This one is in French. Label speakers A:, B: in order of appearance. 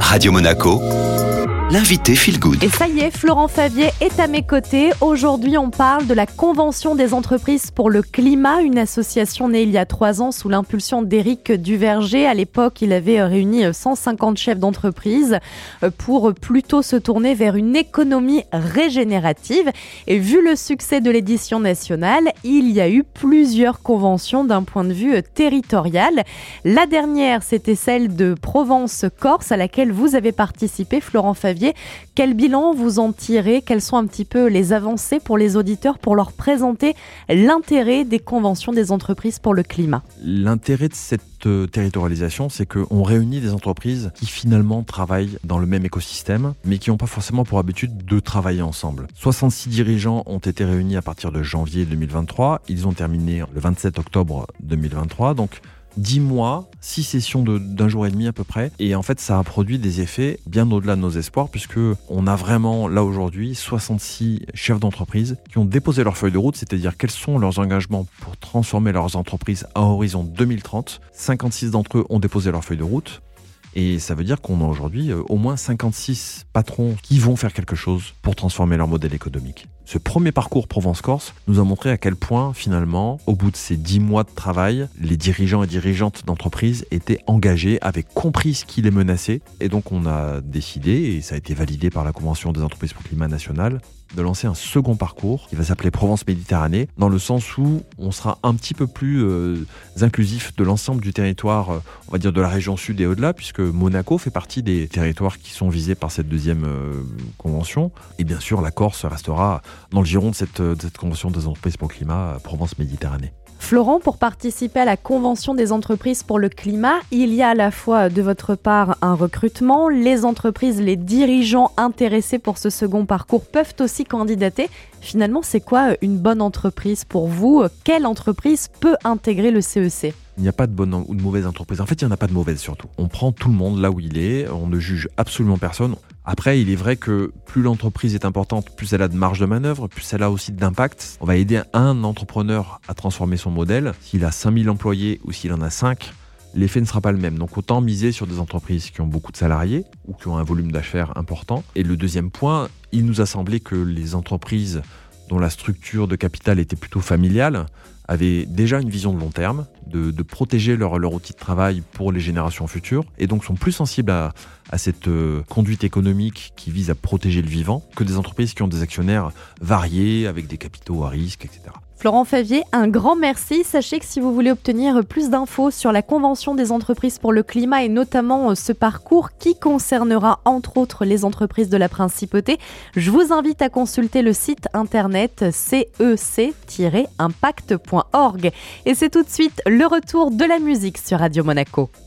A: Radio Monaco, l'invité Feel Good.
B: Et ça y est, Florent Favier est à mes côtés. Aujourd'hui, on parle de la Convention des entreprises pour le climat, une association née il y a trois ans sous l'impulsion d'Éric Duverger. À l'époque, il avait réuni 150 chefs d'entreprise pour plutôt se tourner vers une économie régénérative. Et vu le succès de l'édition nationale, il y a eu plusieurs conventions d'un point de vue territorial. La dernière, c'était celle de Provence-Corse à laquelle vous avez participé, Florent Favier. Quel bilan vous en tirez? Quelles sont un petit peu les avancées pour les auditeurs pour leur présenter l'intérêt des conventions des entreprises pour le climat?
C: L'intérêt de cette euh, territorialisation, c'est qu'on réunit des entreprises qui finalement travaillent dans le même écosystème, mais qui n'ont pas forcément pour habitude de travailler ensemble. 66 dirigeants ont été réunis à partir de janvier 2023. Ils ont terminé le 27 octobre 2023. Donc 10 mois, 6 sessions d'un jour et demi à peu près. Et en fait, ça a produit des effets bien au-delà de nos espoirs, puisque on a vraiment là aujourd'hui 66 chefs d'entreprise qui ont déposé leur feuille de route, c'est-à-dire quels sont leurs engagements pour transformer leurs entreprises à horizon 2030. 56 d'entre eux ont déposé leur feuille de route. Et ça veut dire qu'on a aujourd'hui euh, au moins 56 patrons qui vont faire quelque chose pour transformer leur modèle économique. Ce premier parcours Provence-Corse nous a montré à quel point, finalement, au bout de ces dix mois de travail, les dirigeants et dirigeantes d'entreprise étaient engagés, avaient compris ce qui les menaçait. Et donc, on a décidé, et ça a été validé par la Convention des entreprises pour le climat national, de lancer un second parcours qui va s'appeler Provence Méditerranée, dans le sens où on sera un petit peu plus euh, inclusif de l'ensemble du territoire, euh, on va dire de la région sud et au-delà, puisque Monaco fait partie des territoires qui sont visés par cette deuxième euh, convention. Et bien sûr, la Corse restera dans le giron de cette, convention des entreprises pour le climat Provence Méditerranée.
B: Florent, pour participer à la Convention des entreprises pour le climat, il y a à la fois de votre part un recrutement, les entreprises, les dirigeants intéressés pour ce second parcours peuvent aussi candidater. Finalement, c'est quoi une bonne entreprise pour vous? Quelle entreprise peut intégrer le CEC
C: il n'y a pas de bonne ou de mauvaise entreprise. En fait, il n'y en a pas de mauvaise surtout. On prend tout le monde là où il est, on ne juge absolument personne. Après, il est vrai que plus l'entreprise est importante, plus elle a de marge de manœuvre, plus elle a aussi d'impact. On va aider un entrepreneur à transformer son modèle. S'il a 5000 employés ou s'il en a 5, l'effet ne sera pas le même. Donc autant miser sur des entreprises qui ont beaucoup de salariés ou qui ont un volume d'affaires important. Et le deuxième point, il nous a semblé que les entreprises dont la structure de capital était plutôt familiale avaient déjà une vision de long terme, de, protéger leur, outil de travail pour les générations futures, et donc sont plus sensibles à, à cette euh, conduite économique qui vise à protéger le vivant que des entreprises qui ont des actionnaires variés, avec des capitaux à risque, etc.
B: Florent Favier, un grand merci. Sachez que si vous voulez obtenir plus d'infos sur la Convention des entreprises pour le climat et notamment euh, ce parcours qui concernera entre autres les entreprises de la principauté, je vous invite à consulter le site internet cec-impact.org. Et c'est tout de suite le retour de la musique sur Radio Monaco.